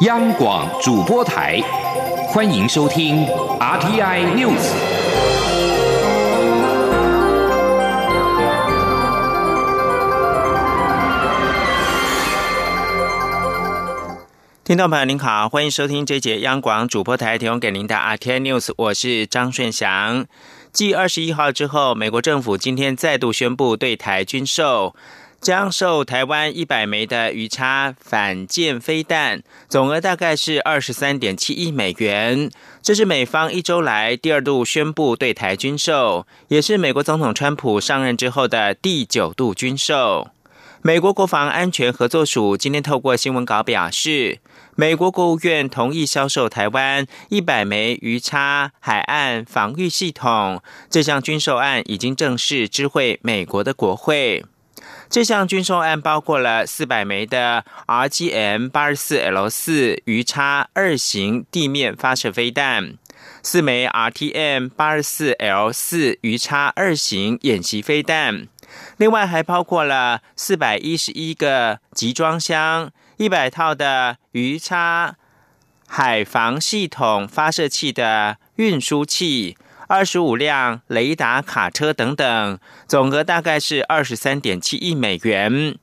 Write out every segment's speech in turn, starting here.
央广主播台，欢迎收听 RTI News。听众朋友您好，欢迎收听这节央广主播台提供给您的 RTI News，我是张顺祥。继二十一号之后，美国政府今天再度宣布对台军售。将售台湾一百枚的鱼叉反舰飞弹，总额大概是二十三点七亿美元。这是美方一周来第二度宣布对台军售，也是美国总统川普上任之后的第九度军售。美国国防安全合作署今天透过新闻稿表示，美国国务院同意销售台湾一百枚鱼叉海岸防御系统。这项军售案已经正式知会美国的国会。这项军售案包括了四百枚的 RGM 八十四 L 四鱼叉二型地面发射飞弹，四枚 RTM 八十四 L 四鱼叉二型演习飞弹，另外还包括了四百一十一个集装箱、一百套的鱼叉海防系统发射器的运输器。二十五辆雷达卡车等等，总额大概是二十三点七亿美元。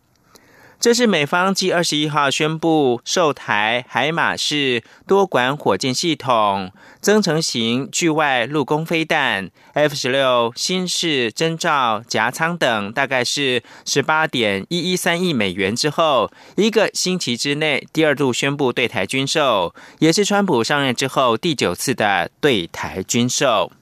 这是美方继二十一号宣布售台海马式多管火箭系统、增程型距外陆攻飞弹、F 十六新式侦照夹舱等，大概是十八点一一三亿美元之后，一个星期之内第二度宣布对台军售，也是川普上任之后第九次的对台军售。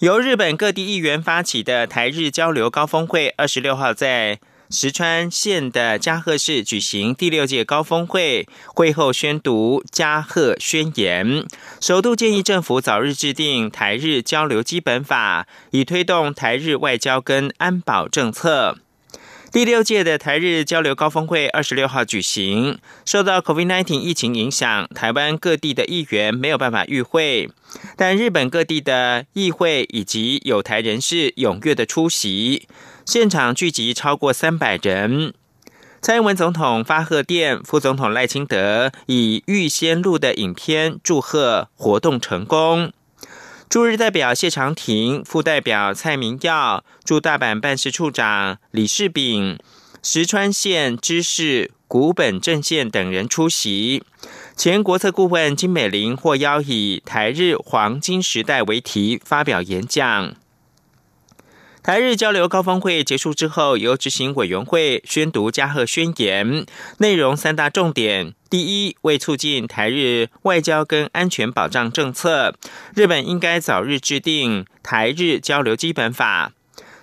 由日本各地议员发起的台日交流高峰会，二十六号在石川县的加贺市举行第六届高峰会。会后宣读加贺宣言，首度建议政府早日制定台日交流基本法，以推动台日外交跟安保政策。第六届的台日交流高峰会二十六号举行，受到 COVID-19 疫情影响，台湾各地的议员没有办法与会，但日本各地的议会以及有台人士踊跃的出席，现场聚集超过三百人。蔡英文总统发贺电，副总统赖清德以预先录的影片祝贺活动成功。驻日代表谢长廷、副代表蔡明耀、驻大阪办事处长李世炳、石川县知事古本正宪等人出席。前国策顾问金美玲获邀以“台日黄金时代”为题发表演讲。台日交流高峰会结束之后，由执行委员会宣读加贺宣言，内容三大重点：第一，为促进台日外交跟安全保障政策，日本应该早日制定台日交流基本法；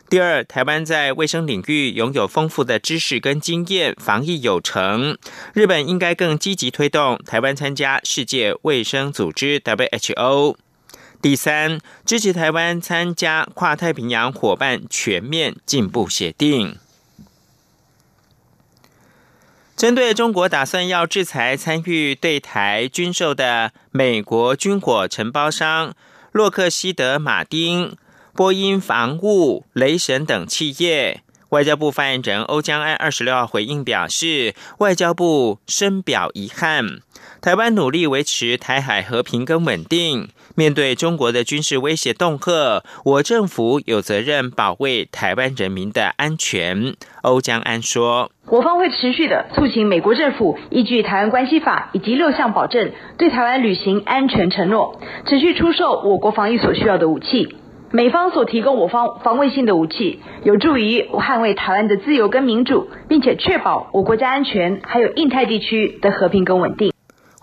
第二，台湾在卫生领域拥有丰富的知识跟经验，防疫有成，日本应该更积极推动台湾参加世界卫生组织 （WHO）。第三，支持台湾参加跨太平洋伙伴全面进步协定。针对中国打算要制裁参与对台军售的美国军火承包商洛克希德马丁、波音防务、雷神等企业。外交部发言人欧江安二十六号回应表示，外交部深表遗憾。台湾努力维持台海和平跟稳定，面对中国的军事威胁恫吓，我政府有责任保卫台湾人民的安全。欧江安说，我方会持续的促请美国政府依据《台湾关系法》以及六项保证，对台湾履行安全承诺，持续出售我国防疫所需要的武器。美方所提供我方防卫性的武器，有助于捍卫台湾的自由跟民主，并且确保我国家安全，还有印太地区的和平跟稳定。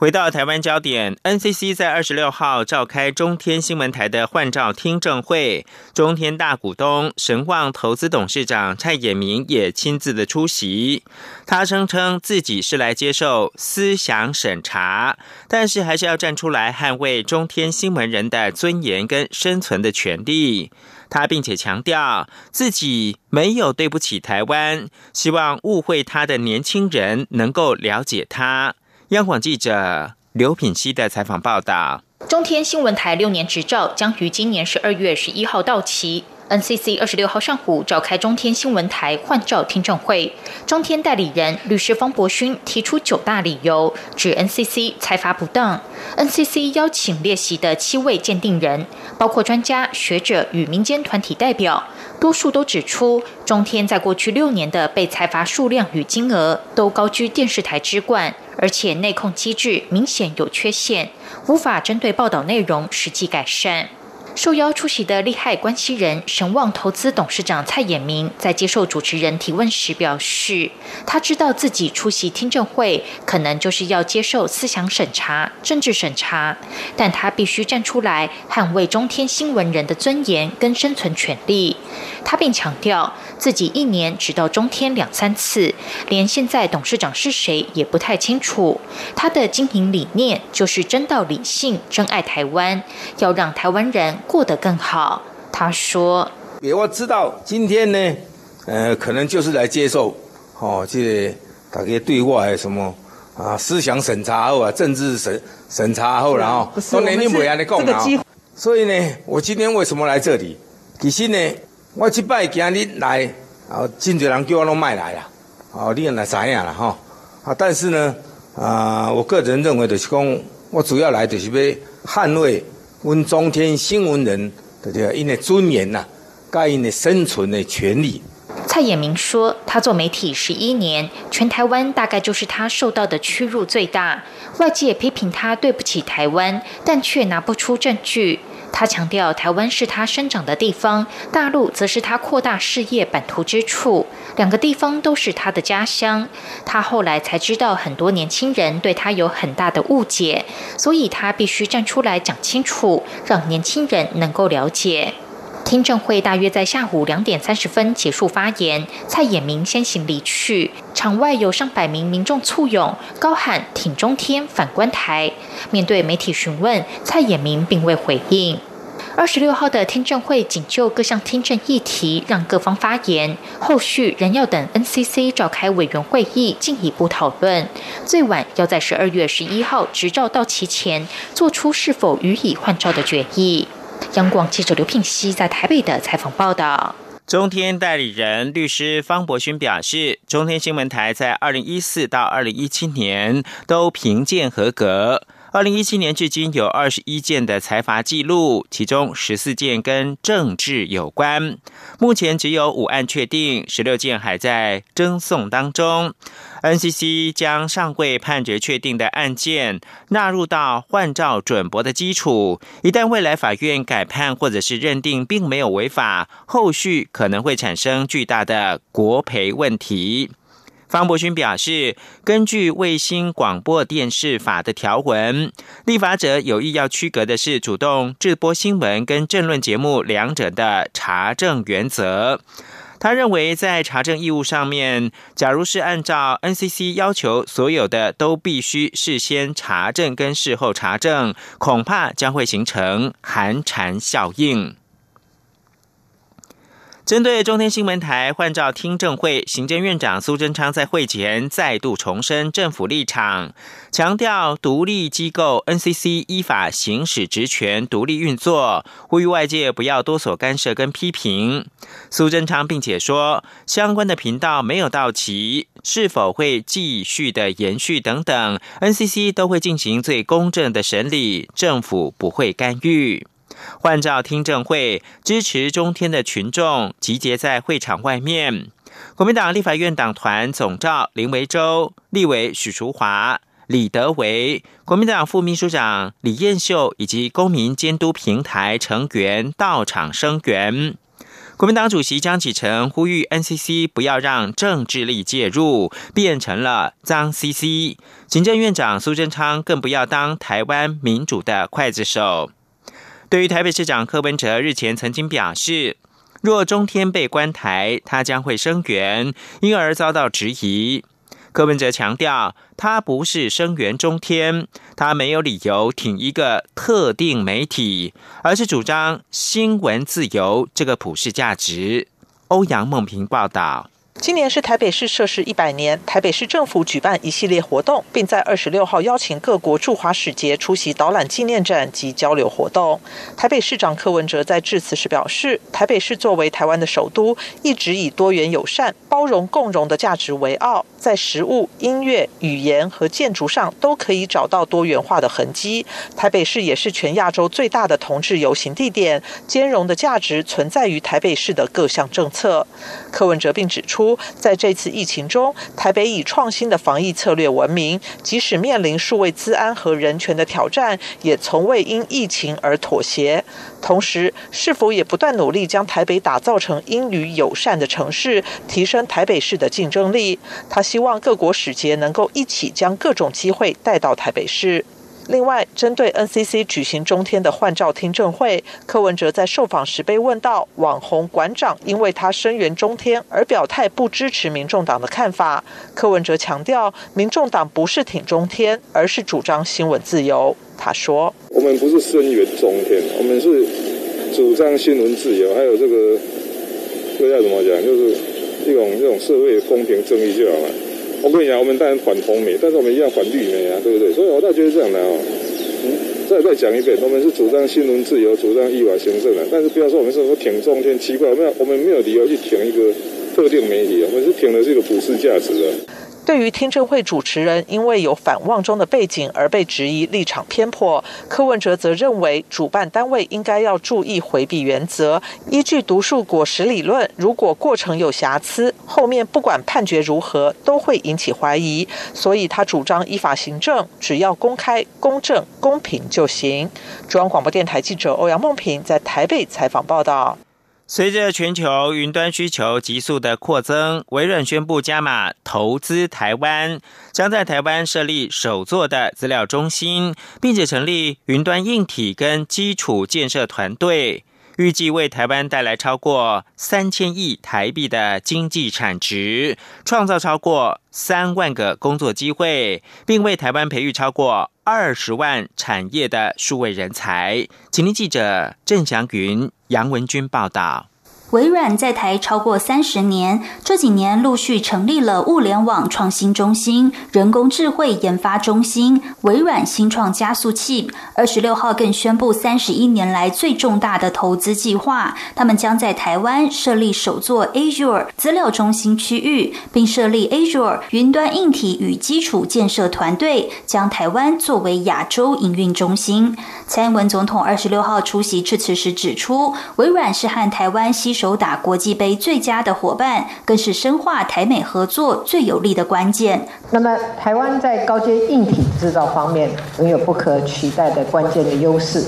回到台湾焦点，NCC 在二十六号召开中天新闻台的换照听证会，中天大股东神旺投资董事长蔡衍明也亲自的出席。他声称自己是来接受思想审查，但是还是要站出来捍卫中天新闻人的尊严跟生存的权利。他并且强调自己没有对不起台湾，希望误会他的年轻人能够了解他。央广记者刘品熙的采访报道：中天新闻台六年执照将于今年十二月十一号到期。NCC 二十六号上午召开中天新闻台换照听证会，中天代理人律师方博勋提出九大理由，指 NCC 裁罚不当。NCC 邀请列席的七位鉴定人，包括专家学者与民间团体代表，多数都指出，中天在过去六年的被裁罚数量与金额都高居电视台之冠，而且内控机制明显有缺陷，无法针对报道内容实际改善。受邀出席的利害关系人神旺投资董事长蔡衍明在接受主持人提问时表示，他知道自己出席听证会可能就是要接受思想审查、政治审查，但他必须站出来捍卫中天新闻人的尊严跟生存权利。他并强调，自己一年只到中天两三次，连现在董事长是谁也不太清楚。他的经营理念就是真道理性、真爱台湾，要让台湾人过得更好。他说：“我知道今天呢，呃，可能就是来接受，哦，这大家对外什么啊，思想审查后啊，政治审审查后，然后都年龄不一样的共啊。所以呢，我今天为什么来这里？其实呢。”我即摆今日来，啊，真侪人叫我拢卖来啦，哦，你也来知影啦，吼，啊，但是呢，啊，我个人认为就是讲，我主要来就是要捍卫阮中天新闻人的这个因的尊严呐，该因的生存的权利。蔡衍明说，他做媒体十一年，全台湾大概就是他受到的屈辱最大。外界批评他对不起台湾，但却拿不出证据。他强调，台湾是他生长的地方，大陆则是他扩大事业版图之处，两个地方都是他的家乡。他后来才知道，很多年轻人对他有很大的误解，所以他必须站出来讲清楚，让年轻人能够了解。听证会大约在下午两点三十分结束发言，蔡衍明先行离去，场外有上百名民众簇拥，高喊“挺中天，反观台”。面对媒体询问，蔡衍明并未回应。二十六号的听证会仅就各项听证议题让各方发言，后续仍要等 NCC 召开委员会议进一步讨论，最晚要在十二月十一号执照到期前，做出是否予以换照的决议。央广记者刘聘熙在台北的采访报道。中天代理人律师方博勋表示，中天新闻台在二零一四到二零一七年都评鉴合格。二零一七年至今有二十一件的财阀记录，其中十四件跟政治有关。目前只有五案确定，十六件还在争讼当中。NCC 将上柜判决确定的案件纳入到换照准驳的基础，一旦未来法院改判或者是认定并没有违法，后续可能会产生巨大的国赔问题。方伯勋表示，根据卫星广播电视法的条文，立法者有意要区隔的是主动制播新闻跟政论节目两者的查证原则。他认为，在查证义务上面，假如是按照 NCC 要求，所有的都必须事先查证跟事后查证，恐怕将会形成寒蝉效应。针对中天新闻台换照听证会，行政院长苏贞昌在会前再度重申政府立场，强调独立机构 NCC 依法行使职权，独立运作，呼吁外界不要多所干涉跟批评。苏贞昌并且说，相关的频道没有到期，是否会继续的延续等等，NCC 都会进行最公正的审理，政府不会干预。换照听证会支持中天的群众集结在会场外面。国民党立法院党团总召林维洲、立委许淑华、李德维、国民党副秘书长李彦秀以及公民监督平台成员到场声援。国民党主席江启臣呼吁 NCC 不要让政治力介入，变成了脏 CC。行政院长苏贞昌更不要当台湾民主的刽子手。对于台北市长柯文哲日前曾经表示，若中天被关台，他将会声援，因而遭到质疑。柯文哲强调，他不是声援中天，他没有理由挺一个特定媒体，而是主张新闻自由这个普世价值。欧阳梦平报道。今年是台北市设市一百年，台北市政府举办一系列活动，并在二十六号邀请各国驻华使节出席导览纪念展及交流活动。台北市长柯文哲在致辞时表示，台北市作为台湾的首都，一直以多元友善、包容共荣的价值为傲，在食物、音乐、语言和建筑上都可以找到多元化的痕迹。台北市也是全亚洲最大的同志游行地点，兼容的价值存在于台北市的各项政策。柯文哲并指出。在这次疫情中，台北以创新的防疫策略闻名，即使面临数位资安和人权的挑战，也从未因疫情而妥协。同时，是否也不断努力将台北打造成英语友善的城市，提升台北市的竞争力？他希望各国使节能够一起将各种机会带到台北市。另外，针对 NCC 举行中天的换照听证会，柯文哲在受访时被问到，网红馆长因为他声援中天而表态不支持民众党的看法。柯文哲强调，民众党不是挺中天，而是主张新闻自由。他说：“我们不是声援中天，我们是主张新闻自由，还有这个这要怎么讲，就是一种这种社会公平正义就好了。”我跟你讲，我们当然反红媒，但是我们一样反绿媒啊，对不对？所以我倒觉得这样的哦。嗯，再再讲一遍，我们是主张新闻自由，主张依法行政的，但是不要说我们是说挺中天，奇怪，我们我们没有理由去挺一个特定媒体，我们是挺的是一个普世价值的。对于听证会主持人因为有反望中的背景而被质疑立场偏颇，柯文哲则认为主办单位应该要注意回避原则，依据独树果实理论，如果过程有瑕疵，后面不管判决如何都会引起怀疑，所以他主张依法行政，只要公开、公正、公平就行。中央广播电台记者欧阳梦平在台北采访报道。随着全球云端需求急速的扩增，微软宣布加码投资台湾，将在台湾设立首座的资料中心，并且成立云端硬体跟基础建设团队，预计为台湾带来超过三千亿台币的经济产值，创造超过三万个工作机会，并为台湾培育超过二十万产业的数位人才。请听记者郑祥云。杨文军报道。微软在台超过三十年，这几年陆续成立了物联网创新中心、人工智慧研发中心、微软新创加速器。二十六号更宣布三十一年来最重大的投资计划，他们将在台湾设立首座 Azure 资料中心区域，并设立 Azure 云端硬体与基础建设团队，将台湾作为亚洲营运中心。蔡英文总统二十六号出席致辞时指出，微软是和台湾携手。手打国际杯最佳的伙伴，更是深化台美合作最有力的关键。那么，台湾在高阶硬体制造方面拥有不可取代的关键的优势，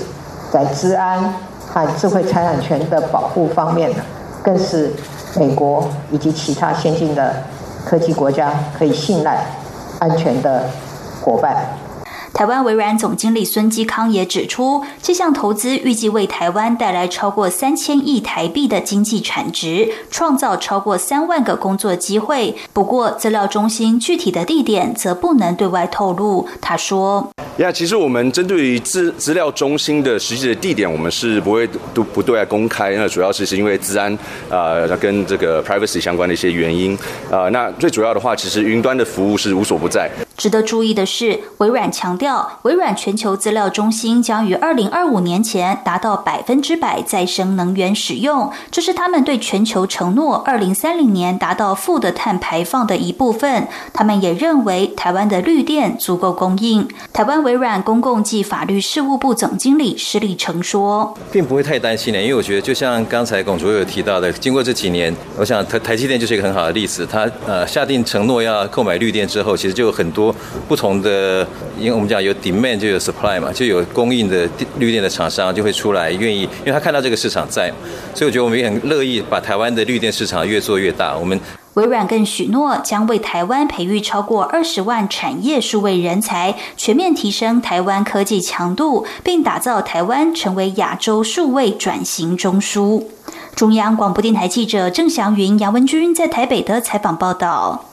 在治安和智慧财产权的保护方面呢，更是美国以及其他先进的科技国家可以信赖、安全的伙伴。台湾微软总经理孙基康也指出，这项投资预计为台湾带来超过三千亿台币的经济产值，创造超过三万个工作机会。不过，资料中心具体的地点则不能对外透露。他说：“呀，其实我们针对于资资料中心的实际的地点，我们是不会都不对外公开。那主要是是因为治安啊，跟这个 privacy 相关的一些原因啊。那最主要的话，其实云端的服务是无所不在。”值得注意的是，微软强调，微软全球资料中心将于二零二五年前达到百分之百再生能源使用，这是他们对全球承诺二零三零年达到负的碳排放的一部分。他们也认为台湾的绿电足够供应。台湾微软公共及法律事务部总经理施立成说：“并不会太担心的，因为我觉得就像刚才龚卓有提到的，经过这几年，我想台台积电就是一个很好的例子。他呃下定承诺要购买绿电之后，其实就有很多”不同的，因为我们讲有 demand 就有 supply 嘛，就有供应的绿电的厂商就会出来愿意，因为他看到这个市场在，所以我觉得我们也很乐意把台湾的绿电市场越做越大。我们微软更许诺将为台湾培育超过二十万产业数位人才，全面提升台湾科技强度，并打造台湾成为亚洲数位转型中枢。中央广播电台记者郑祥云、杨文君在台北的采访报道。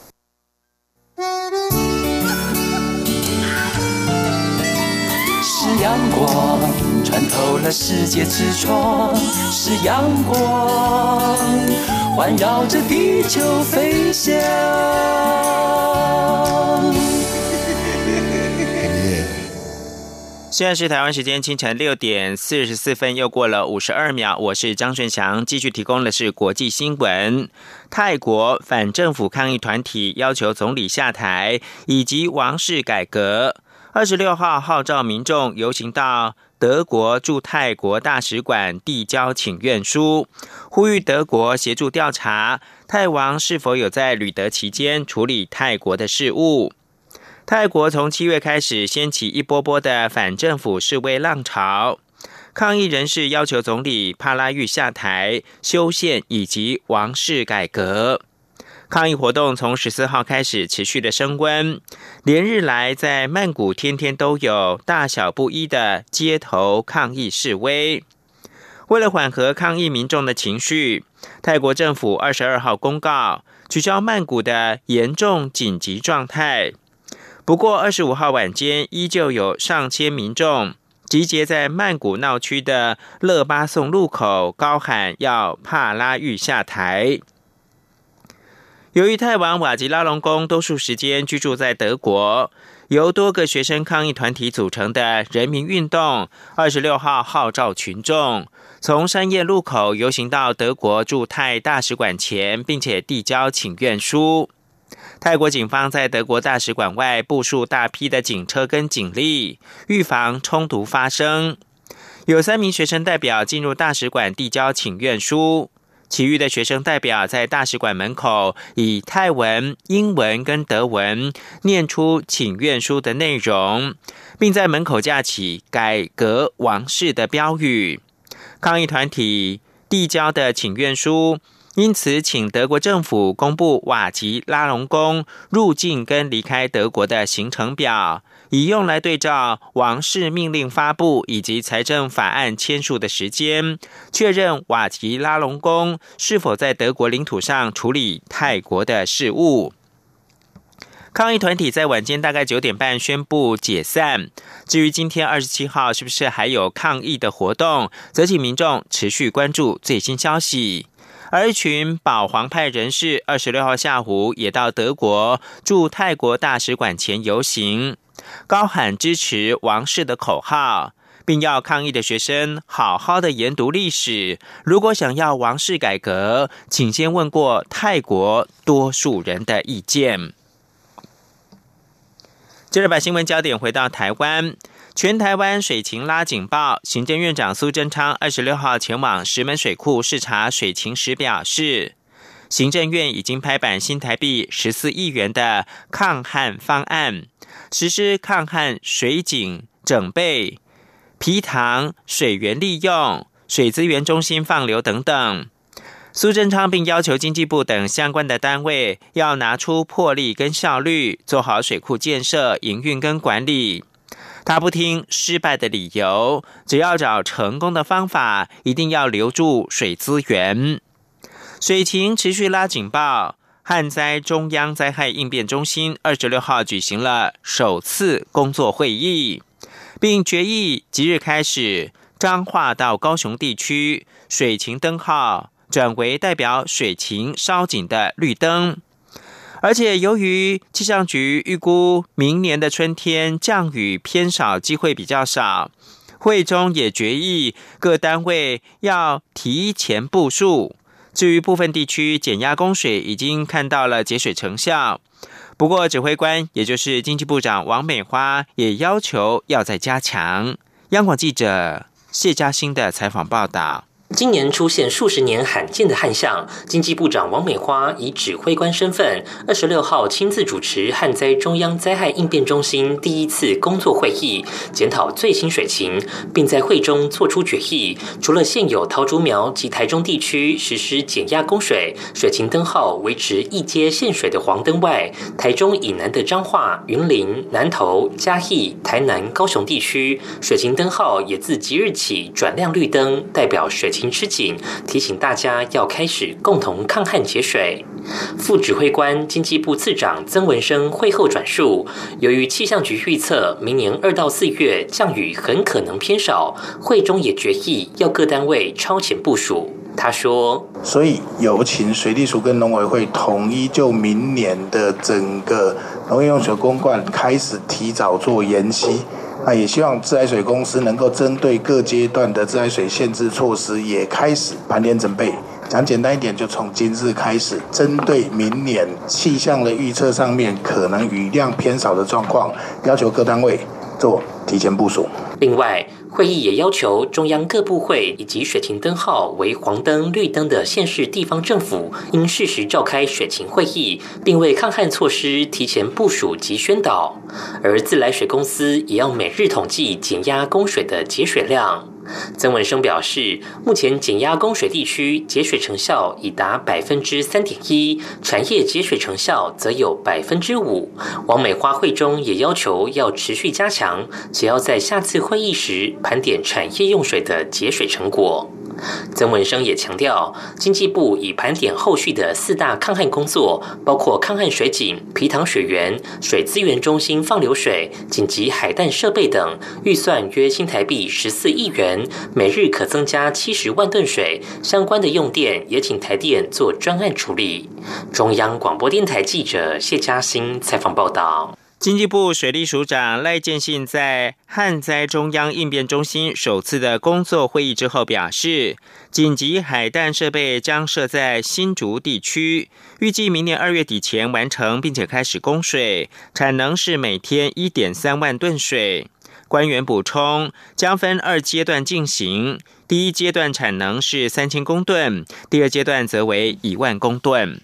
是阳光穿透了世界之窗是阳光，环绕着地球飞翔。现在是台湾时间清晨六点四十四分，又过了五十二秒。我是张顺祥，继续提供的是国际新闻。泰国反政府抗议团体要求总理下台以及王室改革。二十六号号召民众游行到德国驻泰国大使馆递交请愿书，呼吁德国协助调查泰王是否有在旅德期间处理泰国的事务。泰国从七月开始掀起一波波的反政府示威浪潮，抗议人士要求总理帕拉育下台、修宪以及王室改革。抗议活动从十四号开始持续的升温，连日来在曼谷天天都有大小不一的街头抗议示威。为了缓和抗议民众的情绪，泰国政府二十二号公告取消曼谷的严重紧急状态。不过，二十五号晚间依旧有上千民众集结在曼谷闹区的勒巴颂路口，高喊要帕拉育下台。由于泰王瓦吉拉隆功多数时间居住在德国，由多个学生抗议团体组成的人民运动，二十六号号召群众从山叶路口游行到德国驻泰大使馆前，并且递交请愿书。泰国警方在德国大使馆外部署大批的警车跟警力，预防冲突发生。有三名学生代表进入大使馆递交请愿书，其余的学生代表在大使馆门口以泰文、英文跟德文念出请愿书的内容，并在门口架起“改革王室”的标语。抗议团体递交的请愿书。因此，请德国政府公布瓦吉拉隆宫入境跟离开德国的行程表，以用来对照王室命令发布以及财政法案签署的时间，确认瓦吉拉隆宫是否在德国领土上处理泰国的事务。抗议团体在晚间大概九点半宣布解散。至于今天二十七号是不是还有抗议的活动，则请民众持续关注最新消息。而一群保皇派人士二十六号下午也到德国驻泰国大使馆前游行，高喊支持王室的口号，并要抗议的学生好好的研读历史。如果想要王室改革，请先问过泰国多数人的意见。接着把新闻焦点回到台湾。全台湾水情拉警报，行政院长苏贞昌二十六号前往石门水库视察水情时表示，行政院已经拍板新台币十四亿元的抗旱方案，实施抗旱水井整备、皮塘水源利用、水资源中心放流等等。苏贞昌并要求经济部等相关的单位要拿出魄力跟效率，做好水库建设、营运跟管理。他不听失败的理由，只要找成功的方法，一定要留住水资源。水情持续拉警报，旱灾中央灾害应变中心二十六号举行了首次工作会议，并决议即日开始彰化到高雄地区水情灯号转为代表水情稍紧的绿灯。而且，由于气象局预估明年的春天降雨偏少，机会比较少，会中也决议各单位要提前部署。至于部分地区减压供水，已经看到了节水成效。不过，指挥官也就是经济部长王美花也要求要再加强。央广记者谢嘉欣的采访报道。今年出现数十年罕见的旱象，经济部长王美花以指挥官身份，二十六号亲自主持旱灾中央灾害应变中心第一次工作会议，检讨最新水情，并在会中作出决议。除了现有桃竹苗及台中地区实施减压供水，水情灯号维持一阶限水的黄灯外，台中以南的彰化、云林、南投、嘉义、台南、高雄地区水情灯号也自即日起转亮绿灯，代表水。情吃紧，提醒大家要开始共同抗旱节水。副指挥官经济部次长曾文生会后转述，由于气象局预测明年二到四月降雨很可能偏少，会中也决议要各单位超前部署。他说：“所以有请水利署跟农委会统一就明年的整个农业用水公灌开始提早做延期。那也希望自来水公司能够针对各阶段的自来水限制措施也开始盘点准备。讲简单一点，就从今日开始，针对明年气象的预测上面可能雨量偏少的状况，要求各单位做提前部署。另外。”会议也要求中央各部会以及水情灯号为黄灯、绿灯的县市地方政府，应适时召开水情会议，并为抗旱措施提前部署及宣导。而自来水公司也要每日统计减压供水的节水量。曾文生表示，目前减压供水地区节水成效已达百分之三点一，产业节水成效则有百分之五。王美花会中也要求要持续加强，且要在下次会议时盘点产业用水的节水成果。曾文生也强调，经济部已盘点后续的四大抗旱工作，包括抗旱水井、皮塘水源、水资源中心放流水、紧急海淡设备等，预算约新台币十四亿元，每日可增加七十万吨水。相关的用电也请台电做专案处理。中央广播电台记者谢嘉欣采访报道。经济部水利署长赖建信在旱灾中央应变中心首次的工作会议之后表示，紧急海淡设备将设在新竹地区，预计明年二月底前完成，并且开始供水，产能是每天一点三万吨水。官员补充，将分二阶段进行，第一阶段产能是三千公吨，第二阶段则为一万公吨。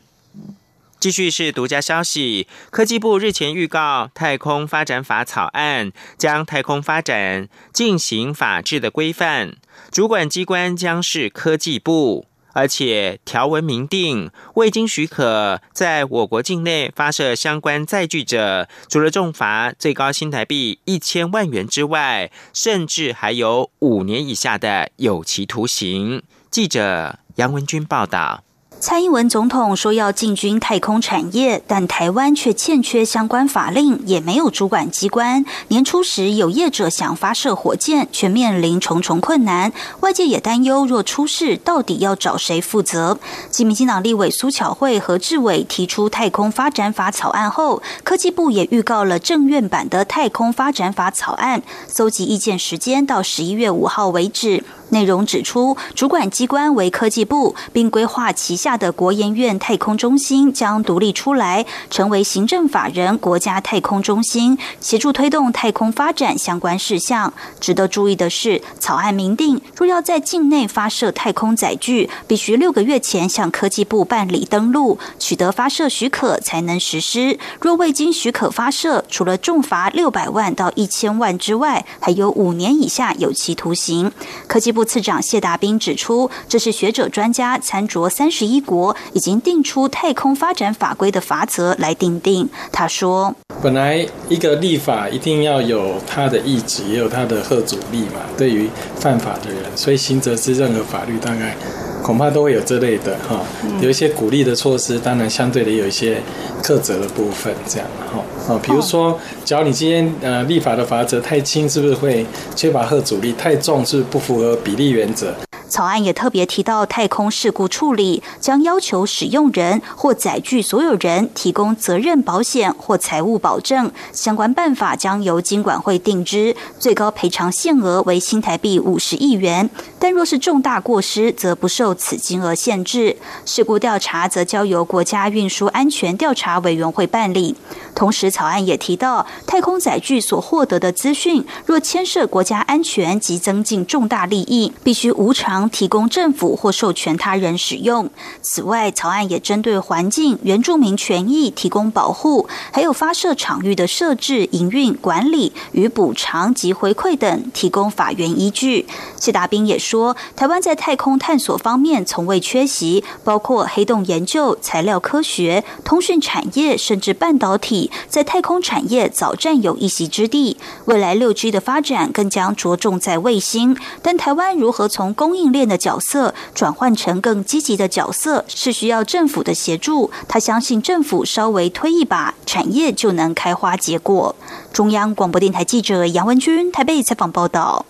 继续是独家消息，科技部日前预告《太空发展法》草案，将太空发展进行法制的规范，主管机关将是科技部，而且条文明定，未经许可在我国境内发射相关载具者，除了重罚最高新台币一千万元之外，甚至还有五年以下的有期徒刑。记者杨文军报道。蔡英文总统说要进军太空产业，但台湾却欠缺相关法令，也没有主管机关。年初时有业者想发射火箭，却面临重重困难。外界也担忧，若出事，到底要找谁负责？继民进党立委苏巧慧和志伟提出太空发展法草案后，科技部也预告了政院版的太空发展法草案，搜集意见时间到十一月五号为止。内容指出，主管机关为科技部，并规划旗下的国研院太空中心将独立出来，成为行政法人国家太空中心，协助推动太空发展相关事项。值得注意的是，草案明定，若要在境内发射太空载具，必须六个月前向科技部办理登录，取得发射许可才能实施。若未经许可发射，除了重罚六百万到一千万之外，还有五年以下有期徒刑。科技部。副次长谢达斌指出，这是学者专家参酌三十一国已经定出太空发展法规的法则来定定。他说：“本来一个立法一定要有他的意志，也有他的贺阻力嘛。对于犯法的人，所以行责是任何法律大概恐怕都会有这类的哈，有一些鼓励的措施，当然相对的有一些苛责的部分，这样哈。”啊，比如说，只要你今天呃立法的法则太轻，是不是会缺乏贺阻力？太重是不符合比例原则。草案也特别提到，太空事故处理将要求使用人或载具所有人提供责任保险或财务保证，相关办法将由经管会定之，最高赔偿限额为新台币五十亿元。但若是重大过失，则不受此金额限制。事故调查则交由国家运输安全调查委员会办理。同时，草案也提到，太空载具所获得的资讯，若牵涉国家安全及增进重大利益，必须无偿提供政府或授权他人使用。此外，草案也针对环境、原住民权益提供保护，还有发射场域的设置、营运、管理与补偿及回馈等提供法源依据。谢达斌也说，台湾在太空探索方面从未缺席，包括黑洞研究、材料科学、通讯产业，甚至半导体。在太空产业早占有一席之地，未来六 G 的发展更将着重在卫星。但台湾如何从供应训练的角色，转换成更积极的角色，是需要政府的协助。他相信政府稍微推一把，产业就能开花结果。中央广播电台记者杨文君台北采访报道。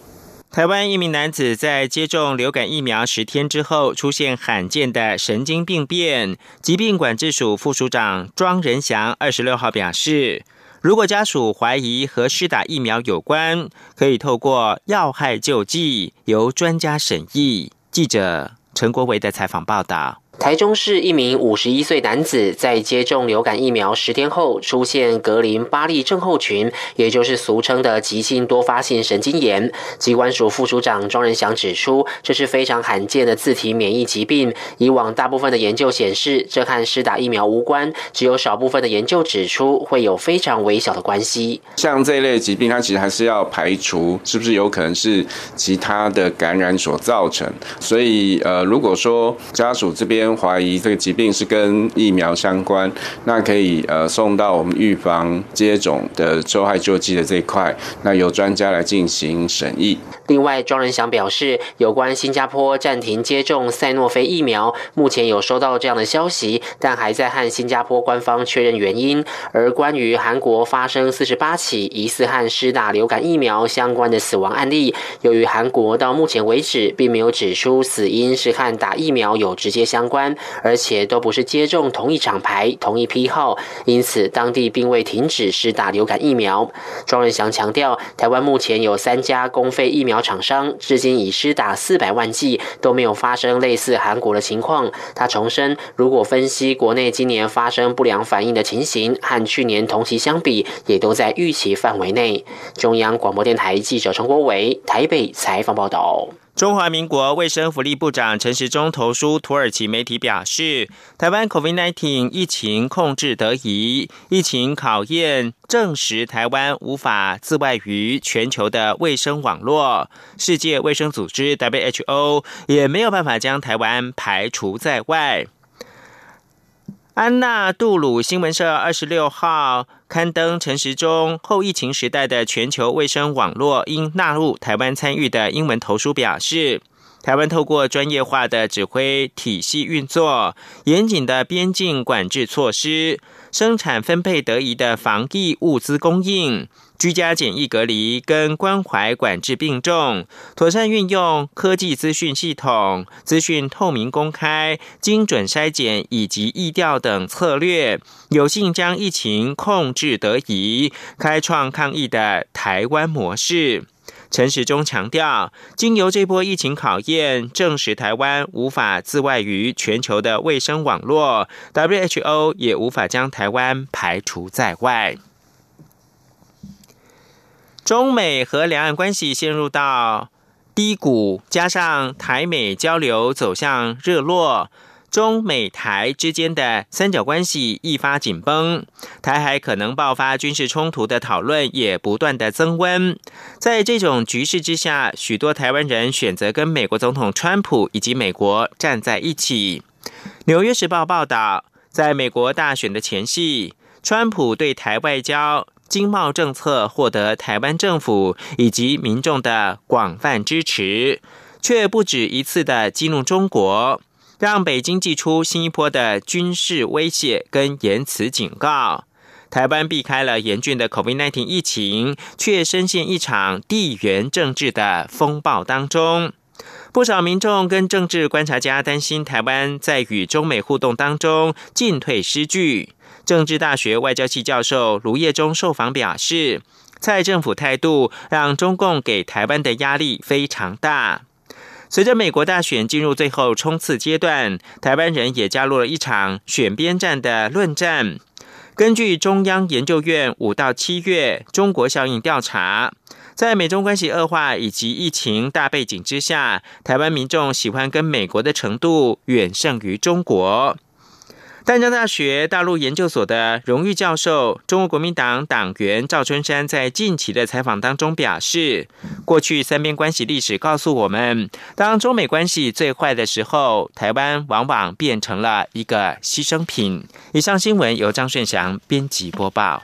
台湾一名男子在接种流感疫苗十天之后，出现罕见的神经病变。疾病管制署副署长庄仁祥二十六号表示，如果家属怀疑和施打疫苗有关，可以透过要害救济由专家审议。记者陈国维的采访报道。台中市一名五十一岁男子在接种流感疫苗十天后出现格林巴利症候群，也就是俗称的急性多发性神经炎。机关署副署长庄仁祥指出，这是非常罕见的自体免疫疾病。以往大部分的研究显示，这和施打疫苗无关，只有少部分的研究指出会有非常微小的关系。像这一类疾病，它其实还是要排除是不是有可能是其他的感染所造成。所以，呃，如果说家属这边，怀疑这个疾病是跟疫苗相关，那可以呃送到我们预防接种的受害救济的这一块，那由专家来进行审议。另外，庄仁祥表示，有关新加坡暂停接种赛诺菲疫苗，目前有收到这样的消息，但还在和新加坡官方确认原因。而关于韩国发生四十八起疑似和施打流感疫苗相关的死亡案例，由于韩国到目前为止并没有指出死因是和打疫苗有直接相关，而且都不是接种同一厂牌、同一批号，因此当地并未停止施打流感疫苗。庄仁祥强调，台湾目前有三家公费疫苗。厂商至今已施打四百万剂，都没有发生类似韩国的情况。他重申，如果分析国内今年发生不良反应的情形，和去年同期相比，也都在预期范围内。中央广播电台记者陈国伟台北采访报道。中华民国卫生福利部长陈时中投书土耳其媒体表示，台湾 COVID-19 疫情控制得宜，疫情考验证实台湾无法自外于全球的卫生网络，世界卫生组织 WHO 也没有办法将台湾排除在外。安娜杜鲁新闻社二十六号。刊登陈时中后疫情时代的全球卫生网络应纳入台湾参与的英文投书表示，台湾透过专业化的指挥体系运作，严谨的边境管制措施，生产分配得宜的防疫物资供应。居家检疫隔离跟关怀管制并重，妥善运用科技资讯系统、资讯透明公开、精准筛检以及疫调等策略，有幸将疫情控制得宜，开创抗疫的台湾模式。陈时中强调，经由这波疫情考验，证实台湾无法自外于全球的卫生网络，WHO 也无法将台湾排除在外。中美和两岸关系陷入到低谷，加上台美交流走向热络，中美台之间的三角关系一发紧绷，台海可能爆发军事冲突的讨论也不断的增温。在这种局势之下，许多台湾人选择跟美国总统川普以及美国站在一起。纽约时报报道，在美国大选的前夕，川普对台外交。经贸政策获得台湾政府以及民众的广泛支持，却不止一次的激怒中国，让北京寄出新一波的军事威胁跟言辞警告。台湾避开了严峻的 COVID-19 疫情，却深陷一场地缘政治的风暴当中。不少民众跟政治观察家担心，台湾在与中美互动当中进退失据。政治大学外交系教授卢业忠受访表示，蔡政府态度让中共给台湾的压力非常大。随着美国大选进入最后冲刺阶段，台湾人也加入了一场选边站的论战。根据中央研究院五到七月中国效应调查，在美中关系恶化以及疫情大背景之下，台湾民众喜欢跟美国的程度远胜于中国。淡江大学大陆研究所的荣誉教授、中国国民党党员赵春山在近期的采访当中表示，过去三边关系历史告诉我们，当中美关系最坏的时候，台湾往往变成了一个牺牲品。以上新闻由张顺祥编辑播报。